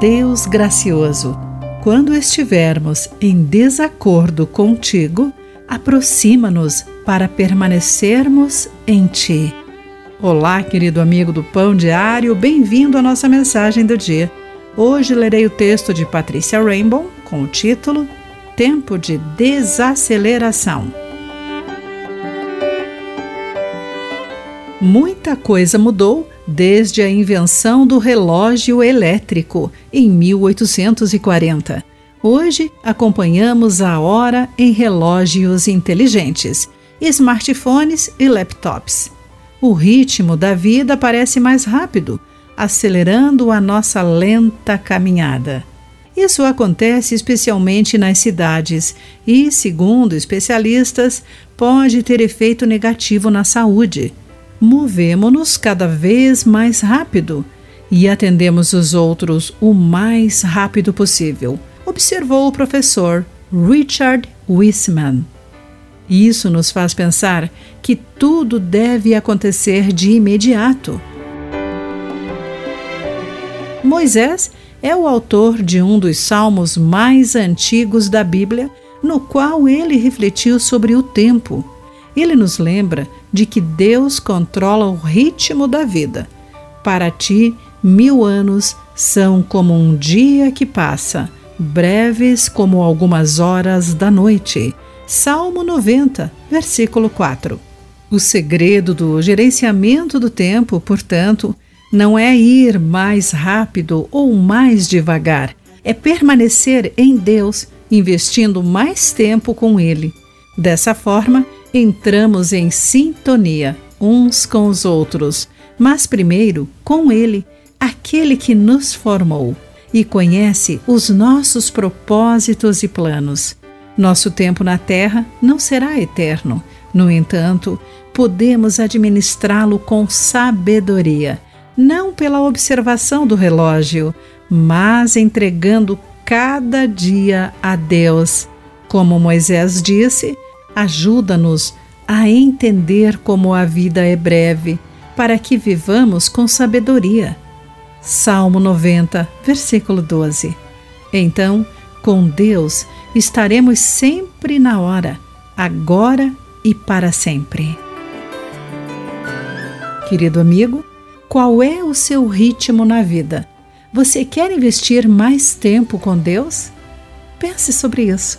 Deus gracioso, quando estivermos em desacordo contigo, aproxima-nos para permanecermos em ti. Olá, querido amigo do Pão Diário, bem-vindo à nossa mensagem do dia. Hoje lerei o texto de Patrícia Rainbow com o título Tempo de Desaceleração. Muita coisa mudou desde a invenção do relógio elétrico em 1840. Hoje acompanhamos a hora em relógios inteligentes, smartphones e laptops. O ritmo da vida parece mais rápido, acelerando a nossa lenta caminhada. Isso acontece especialmente nas cidades e, segundo especialistas, pode ter efeito negativo na saúde movemo-nos cada vez mais rápido e atendemos os outros o mais rápido possível, observou o professor Richard Wiseman. Isso nos faz pensar que tudo deve acontecer de imediato. Moisés é o autor de um dos salmos mais antigos da Bíblia, no qual ele refletiu sobre o tempo. Ele nos lembra de que Deus controla o ritmo da vida. Para ti, mil anos são como um dia que passa, breves como algumas horas da noite. Salmo 90, versículo 4. O segredo do gerenciamento do tempo, portanto, não é ir mais rápido ou mais devagar, é permanecer em Deus, investindo mais tempo com Ele. Dessa forma, entramos em sintonia uns com os outros, mas primeiro com Ele, aquele que nos formou e conhece os nossos propósitos e planos. Nosso tempo na Terra não será eterno. No entanto, podemos administrá-lo com sabedoria, não pela observação do relógio, mas entregando cada dia a Deus. Como Moisés disse, Ajuda-nos a entender como a vida é breve, para que vivamos com sabedoria. Salmo 90, versículo 12. Então, com Deus estaremos sempre na hora, agora e para sempre. Querido amigo, qual é o seu ritmo na vida? Você quer investir mais tempo com Deus? Pense sobre isso.